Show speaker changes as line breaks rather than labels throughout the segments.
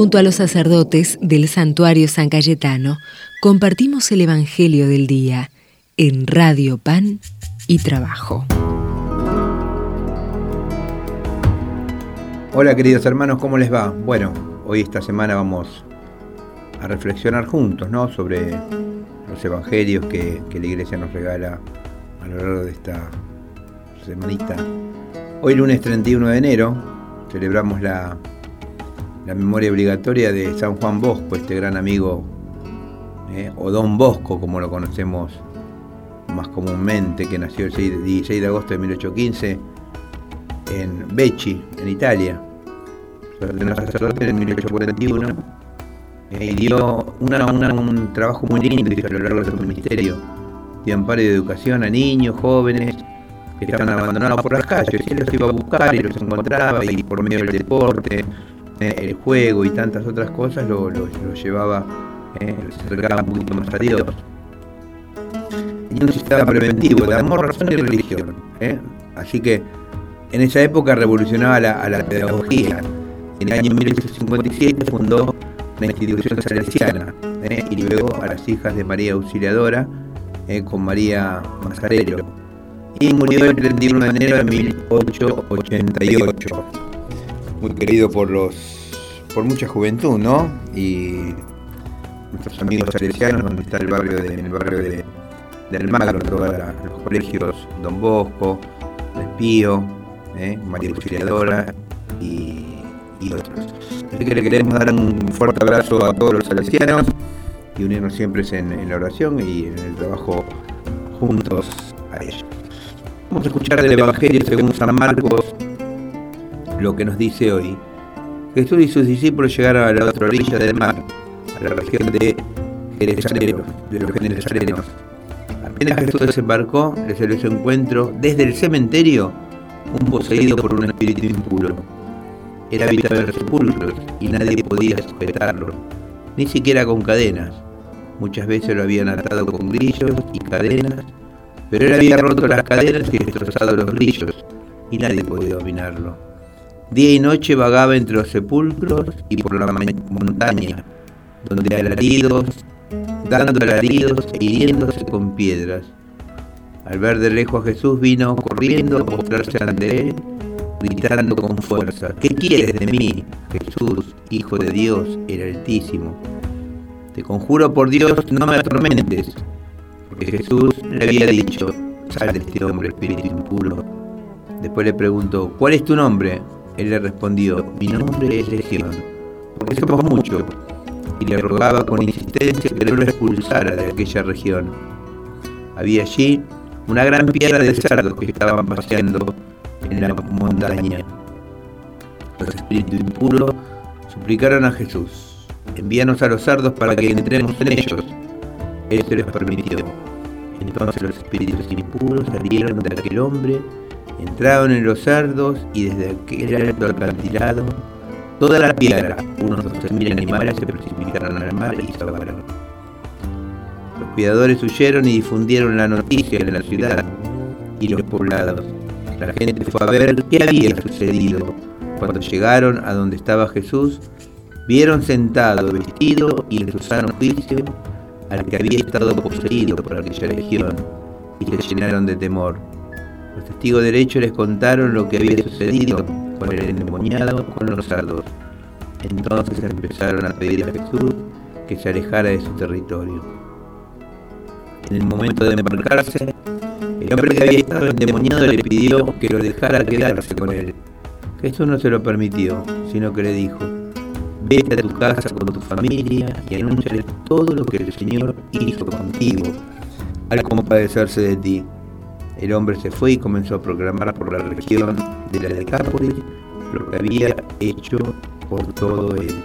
Junto a los sacerdotes del santuario San Cayetano, compartimos el Evangelio del Día en Radio Pan y Trabajo.
Hola queridos hermanos, ¿cómo les va? Bueno, hoy esta semana vamos a reflexionar juntos ¿no? sobre los evangelios que, que la iglesia nos regala a lo largo de esta semanita. Hoy lunes 31 de enero celebramos la la memoria obligatoria de San Juan Bosco, este gran amigo, eh, o Don Bosco, como lo conocemos más comúnmente, que nació el 16 de agosto de 1815 en Becci, en Italia. en 1841 eh, y dio un trabajo muy lindo a lo largo de su ministerio de amparo y de educación a niños, jóvenes que estaban abandonados por las calles. Y él los iba a buscar y los encontraba y por medio del deporte, el juego y tantas otras cosas lo, llevaba, eh, se acercaba un poquito más a Dios. Tenía un sistema preventivo de amor, razón y religión. Eh. Así que en esa época revolucionaba la, a la pedagogía. En el año 1857 fundó la institución salesiana eh, y luego a las hijas de María Auxiliadora con María Mazarello. Y murió el 31 de enero de 1888 muy querido por los por mucha juventud, ¿no? Y nuestros amigos salesianos, donde está el barrio de, en el barrio de, del Magro, todos los colegios Don Bosco, El Pío, ¿eh? María Auxiliadora y, y, otros. Así que le queremos dar un fuerte abrazo a todos los salesianos y unirnos siempre en, en la oración y en el trabajo juntos a ellos. Vamos a escuchar del Evangelio según San Marcos lo que nos dice hoy. Jesús y sus discípulos llegaron a la otra orilla del mar, a la región de Jerusalén, de los Genesarenos. Apenas Jesús desembarcó, le salió su encuentro desde el cementerio un poseído por un espíritu impuro. Era habitado en los sepulcros y nadie podía sujetarlo, ni siquiera con cadenas. Muchas veces lo habían atado con grillos y cadenas, pero él había roto las cadenas y destrozado los grillos, y nadie podía dominarlo. Día y noche vagaba entre los sepulcros y por la montaña, donde alaridos, dando alaridos e hiriéndose con piedras. Al ver de lejos a Jesús vino corriendo a postrarse ante él, gritando con fuerza, ¿qué quieres de mí, Jesús, Hijo de Dios, el Altísimo? Te conjuro por Dios, no me atormentes, porque Jesús le había dicho, sal de este hombre, espíritu impuro. Después le preguntó, ¿cuál es tu nombre? Él le respondió, mi nombre es Legión, porque somos muchos, y le rogaba con insistencia que no lo expulsara de aquella región. Había allí una gran piedra de cerdos que estaban paseando en la montaña. Los espíritus impuros suplicaron a Jesús, envíanos a los cerdos para que entremos en ellos. Él se les permitió. Entonces los espíritus impuros salieron de aquel hombre Entraron en los cerdos y desde aquel alto acantilado, toda la piedra, unos 12.000 animales se precipitaron al mar y se ahogaron. Los cuidadores huyeron y difundieron la noticia en la ciudad y los poblados. La gente fue a ver qué había sucedido. Cuando llegaron a donde estaba Jesús, vieron sentado, vestido y en su sano juicio al que había estado poseído por aquella legión y se llenaron de temor. Los testigos de derecho les contaron lo que había sucedido con el endemoniado con los sardos. Entonces empezaron a pedir a Jesús que se alejara de su territorio. En el momento de embarcarse, el hombre que había estado endemoniado le pidió que lo dejara quedarse con él. Jesús no se lo permitió, sino que le dijo, vete a tu casa con tu familia y anúnciale todo lo que el Señor hizo contigo al compadecerse de ti. El hombre se fue y comenzó a proclamar por la región de la Decápolis lo que había hecho por todo él.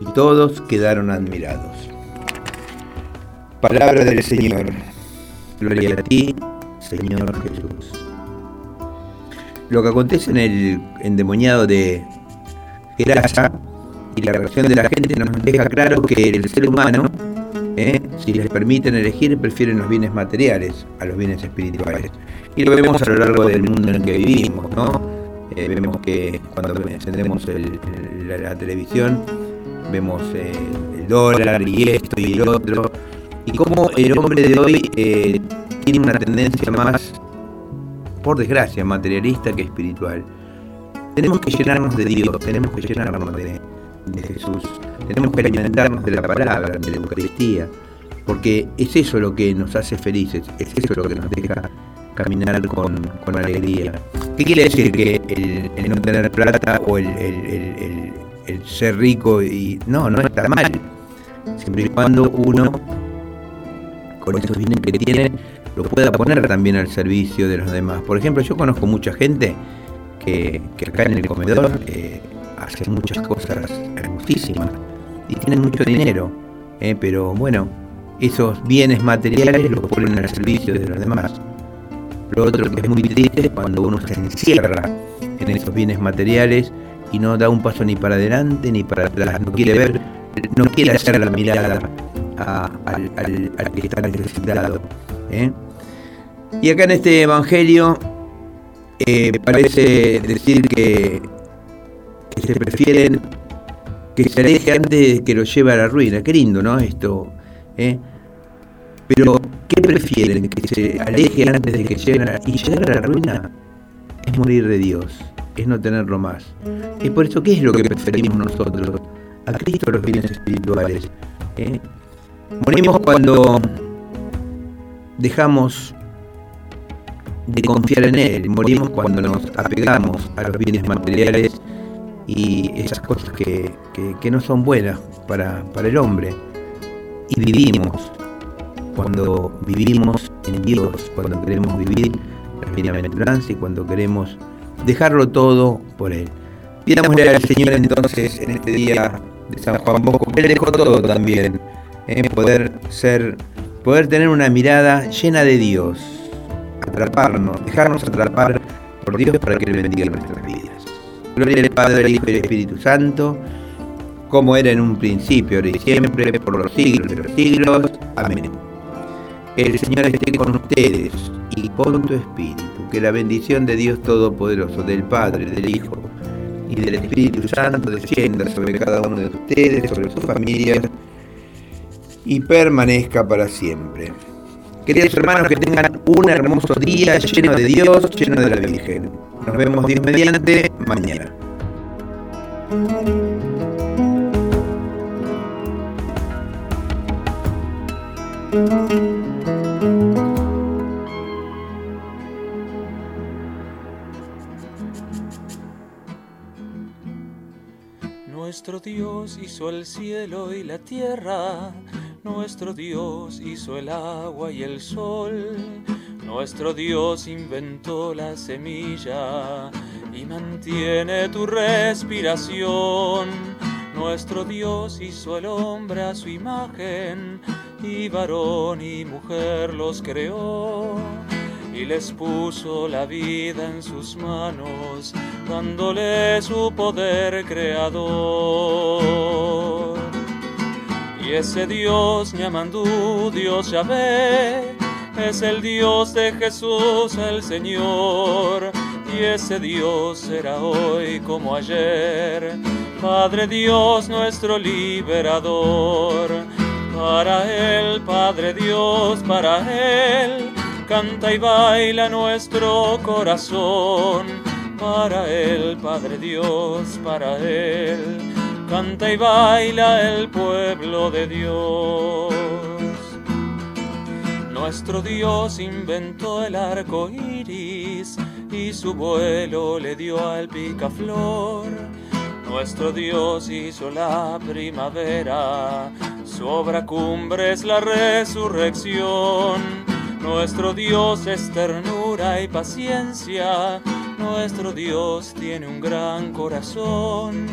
Y todos quedaron admirados. Palabra del Señor. Gloria a ti, Señor Jesús. Lo que acontece en el endemoniado de Gerasa y la reacción de la gente nos deja claro que el ser humano. Si les permiten elegir, prefieren los bienes materiales a los bienes espirituales. Y lo vemos a lo largo del mundo en el que vivimos, ¿no? Eh, vemos que cuando encendemos la, televisión vemos eh, el dólar y esto y el otro, y cómo el hombre de hoy eh, tiene una tendencia más, por desgracia, materialista que espiritual. Tenemos que llenarnos de Dios, tenemos que llenarnos de, de Jesús, tenemos que alimentarnos de la palabra, de la Eucaristía, porque es eso lo que nos hace felices, es eso lo que nos deja caminar con, con alegría. ¿Qué quiere decir que el, no tener plata o el, el, ser rico y no, no está mal. Siempre y cuando uno con esos bienes que tiene lo pueda poner también al servicio de los demás. Por ejemplo, yo conozco mucha gente que, que acá en el comedor eh, hace muchas cosas hermosísimas y tienen mucho dinero, eh, pero bueno, esos bienes materiales los ponen al servicio de los demás. Lo otro que es muy triste es cuando uno se encierra en esos bienes materiales y no da un paso ni para adelante ni para atrás, no quiere ver, no quiere hacer la mirada al, que está necesitado. ¿eh? Y acá en este Evangelio eh, parece decir que, se prefieren que se aleje antes que lo lleve a la ruina. Qué lindo, ¿no? Esto. ¿eh? Pero, ¿qué prefieren? ¿Que se aleje antes de que lleguen a, y llegar a la ruina? Es morir de Dios, es no tenerlo más. Y por eso, ¿qué es lo que preferimos nosotros? A Cristo los bienes espirituales. ¿eh? Morimos cuando dejamos de confiar en Él, morimos cuando nos apegamos a los bienes materiales y esas cosas que, que, no son buenas para, para el hombre. Y vivimos cuando vivimos en Dios, cuando queremos vivir la bienaventuranza y cuando queremos dejarlo todo por Él. Pidámosle al Señor entonces en este día de San Juan Bosco, que Él dejó todo también, en ¿eh? poder ser, poder tener una mirada llena de Dios, atraparnos, dejarnos atrapar por Dios para que Él bendiga nuestras vidas. Gloria al Padre, al Hijo y al Espíritu Santo, como era en un principio, ahora y siempre, por los siglos de los siglos. Amén. El Señor esté con ustedes y con tu espíritu. Que la bendición de Dios Todopoderoso, del Padre, del Hijo y del Espíritu Santo descienda sobre cada uno de ustedes, sobre sus familias y permanezca para siempre. Queridos hermanos, que tengan un hermoso día lleno de Dios, lleno de la Virgen. Nos vemos Dios mediante mañana.
Nuestro Dios hizo el cielo y la tierra, nuestro Dios hizo el agua y el sol, nuestro Dios inventó la semilla y mantiene tu respiración. Nuestro Dios hizo el hombre a su imagen y varón y mujer los creó y les puso la vida en sus manos, dándole su poder creador. Y ese Dios Ñamandú, Dios Yahvé, es el Dios de Jesús el Señor, y ese Dios será hoy como ayer, Padre Dios nuestro liberador. Para Él, Padre Dios, para Él, canta y baila nuestro corazón. Para Él, Padre Dios, para Él, canta y baila el pueblo de Dios. Nuestro Dios inventó el arco iris y su vuelo le dio al picaflor. Nuestro Dios hizo la primavera, su obra cumbre es la resurrección. Nuestro Dios es ternura y paciencia, nuestro Dios tiene un gran corazón.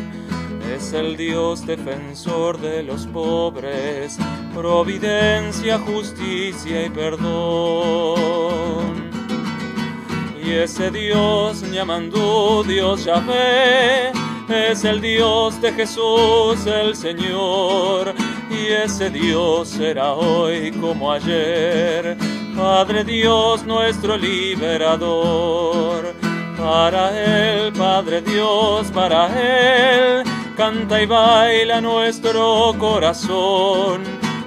Es el Dios defensor de los pobres, providencia, justicia y perdón. Y ese Dios llamando Dios Yahvé, es el Dios de Jesús el Señor, y ese Dios será hoy como ayer, Padre Dios nuestro liberador. Para Él, Padre Dios, para Él canta y baila nuestro corazón.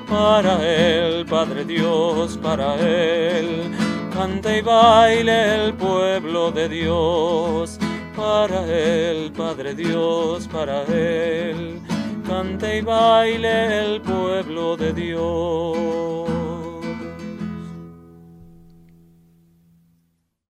Para Él, Padre Dios, para Él, canta y baile el pueblo de Dios. Para Él, Padre Dios, para Él, canta y baile el pueblo de Dios.